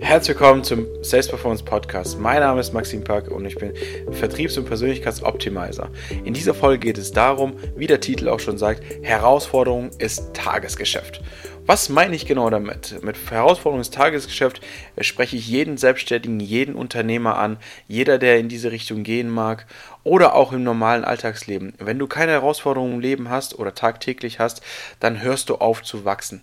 Herzlich willkommen zum Sales Performance Podcast. Mein Name ist Maxim Pack und ich bin Vertriebs- und Persönlichkeitsoptimizer. In dieser Folge geht es darum, wie der Titel auch schon sagt, Herausforderung ist Tagesgeschäft. Was meine ich genau damit? Mit Herausforderung ist Tagesgeschäft spreche ich jeden Selbstständigen, jeden Unternehmer an, jeder, der in diese Richtung gehen mag oder auch im normalen Alltagsleben. Wenn du keine Herausforderungen im Leben hast oder tagtäglich hast, dann hörst du auf zu wachsen.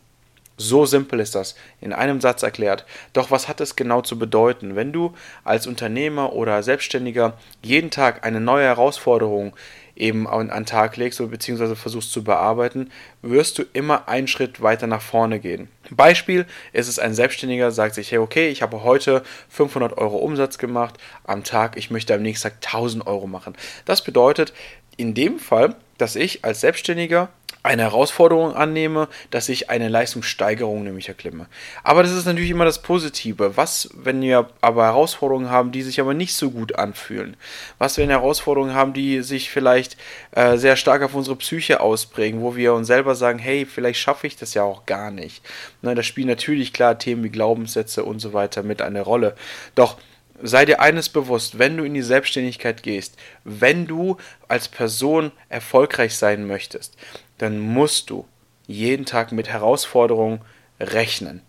So simpel ist das, in einem Satz erklärt. Doch was hat es genau zu bedeuten? Wenn du als Unternehmer oder Selbstständiger jeden Tag eine neue Herausforderung eben an den Tag legst bzw. versuchst zu bearbeiten, wirst du immer einen Schritt weiter nach vorne gehen. Beispiel ist es ein Selbstständiger, sagt sich, hey, okay, ich habe heute 500 Euro Umsatz gemacht am Tag, ich möchte am nächsten Tag 1000 Euro machen. Das bedeutet in dem Fall, dass ich als Selbstständiger eine Herausforderung annehme, dass ich eine Leistungssteigerung nämlich erklimme. Aber das ist natürlich immer das Positive. Was, wenn wir aber Herausforderungen haben, die sich aber nicht so gut anfühlen? Was, wenn wir Herausforderungen haben, die sich vielleicht äh, sehr stark auf unsere Psyche ausprägen, wo wir uns selber sagen, hey, vielleicht schaffe ich das ja auch gar nicht. Ne, da spielen natürlich klar Themen wie Glaubenssätze und so weiter mit eine Rolle. Doch sei dir eines bewusst, wenn du in die Selbstständigkeit gehst, wenn du als Person erfolgreich sein möchtest, dann musst du jeden Tag mit Herausforderungen rechnen,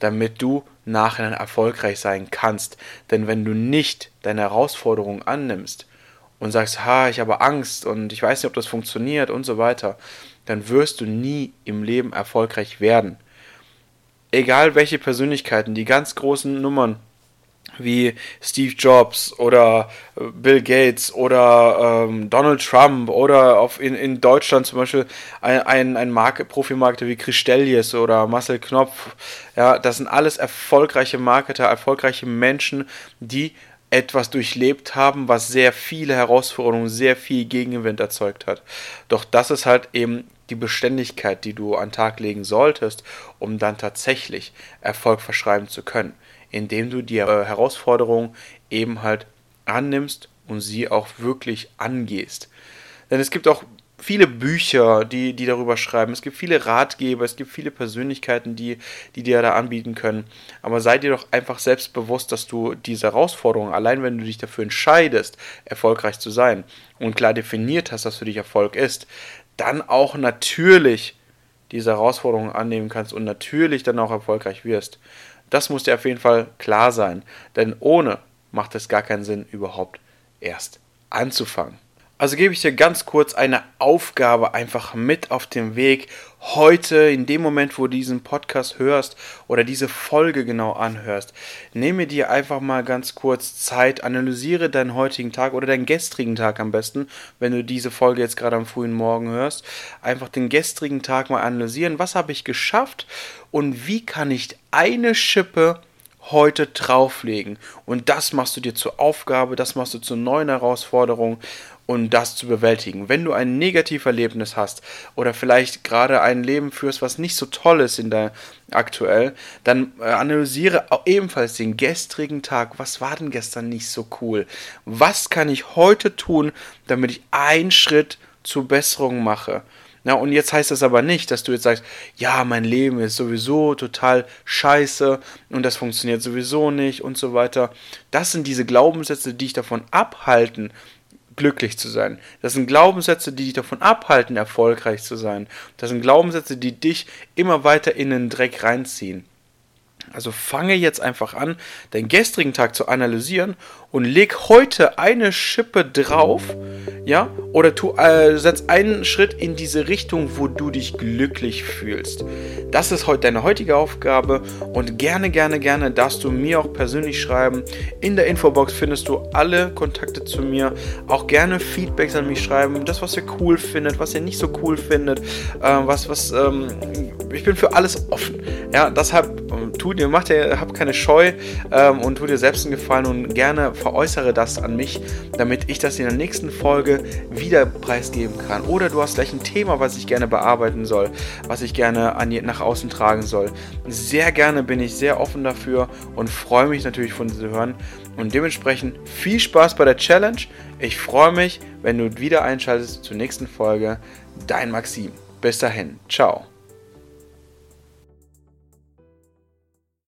damit du nachher erfolgreich sein kannst. Denn wenn du nicht deine Herausforderungen annimmst und sagst, ha, ich habe Angst und ich weiß nicht, ob das funktioniert und so weiter, dann wirst du nie im Leben erfolgreich werden. Egal welche Persönlichkeiten, die ganz großen Nummern wie Steve Jobs oder äh, Bill Gates oder ähm, Donald Trump oder auf in, in Deutschland zum Beispiel ein, ein, ein Marke, Profimarketer wie Christeljes oder Marcel Knopf. Ja, das sind alles erfolgreiche Marketer, erfolgreiche Menschen, die etwas durchlebt haben, was sehr viele Herausforderungen, sehr viel Gegenwind erzeugt hat. Doch das ist halt eben die Beständigkeit, die du an den Tag legen solltest, um dann tatsächlich Erfolg verschreiben zu können indem du die äh, Herausforderung eben halt annimmst und sie auch wirklich angehst. Denn es gibt auch viele Bücher, die, die darüber schreiben. Es gibt viele Ratgeber, es gibt viele Persönlichkeiten, die, die dir da anbieten können. Aber sei dir doch einfach selbst bewusst, dass du diese Herausforderung, allein wenn du dich dafür entscheidest, erfolgreich zu sein und klar definiert hast, dass für dich Erfolg ist, dann auch natürlich diese Herausforderung annehmen kannst und natürlich dann auch erfolgreich wirst. Das muss dir auf jeden Fall klar sein, denn ohne macht es gar keinen Sinn, überhaupt erst anzufangen. Also gebe ich dir ganz kurz eine Aufgabe einfach mit auf den Weg. Heute, in dem Moment, wo du diesen Podcast hörst oder diese Folge genau anhörst, nehme dir einfach mal ganz kurz Zeit, analysiere deinen heutigen Tag oder deinen gestrigen Tag am besten, wenn du diese Folge jetzt gerade am frühen Morgen hörst. Einfach den gestrigen Tag mal analysieren. Was habe ich geschafft und wie kann ich eine Schippe heute drauflegen. Und das machst du dir zur Aufgabe, das machst du zur neuen Herausforderung und das zu bewältigen. Wenn du ein Negativerlebnis hast oder vielleicht gerade ein Leben führst, was nicht so toll ist in der aktuell, dann äh, analysiere ebenfalls den gestrigen Tag. Was war denn gestern nicht so cool? Was kann ich heute tun, damit ich einen Schritt zur Besserung mache? Na, und jetzt heißt das aber nicht, dass du jetzt sagst, ja, mein Leben ist sowieso total scheiße und das funktioniert sowieso nicht und so weiter. Das sind diese Glaubenssätze, die dich davon abhalten, glücklich zu sein. Das sind Glaubenssätze, die dich davon abhalten, erfolgreich zu sein. Das sind Glaubenssätze, die dich immer weiter in den Dreck reinziehen. Also fange jetzt einfach an, deinen gestrigen Tag zu analysieren und leg heute eine Schippe drauf, ja, oder tu, äh, setz einen Schritt in diese Richtung, wo du dich glücklich fühlst. Das ist heute deine heutige Aufgabe und gerne, gerne, gerne darfst du mir auch persönlich schreiben. In der Infobox findest du alle Kontakte zu mir, auch gerne Feedbacks an mich schreiben, das, was ihr cool findet, was ihr nicht so cool findet, äh, was, was, ähm, ich bin für alles offen. Ja, deshalb ähm, tu dir, mach dir, hab keine Scheu ähm, und tu dir selbst einen Gefallen und gerne veräußere das an mich, damit ich das in der nächsten Folge wieder preisgeben kann. Oder du hast gleich ein Thema, was ich gerne bearbeiten soll, was ich gerne an, nach außen tragen soll. Sehr gerne bin ich sehr offen dafür und freue mich natürlich von dir zu hören. Und dementsprechend viel Spaß bei der Challenge. Ich freue mich, wenn du wieder einschaltest zur nächsten Folge. Dein Maxim. Bis dahin. Ciao.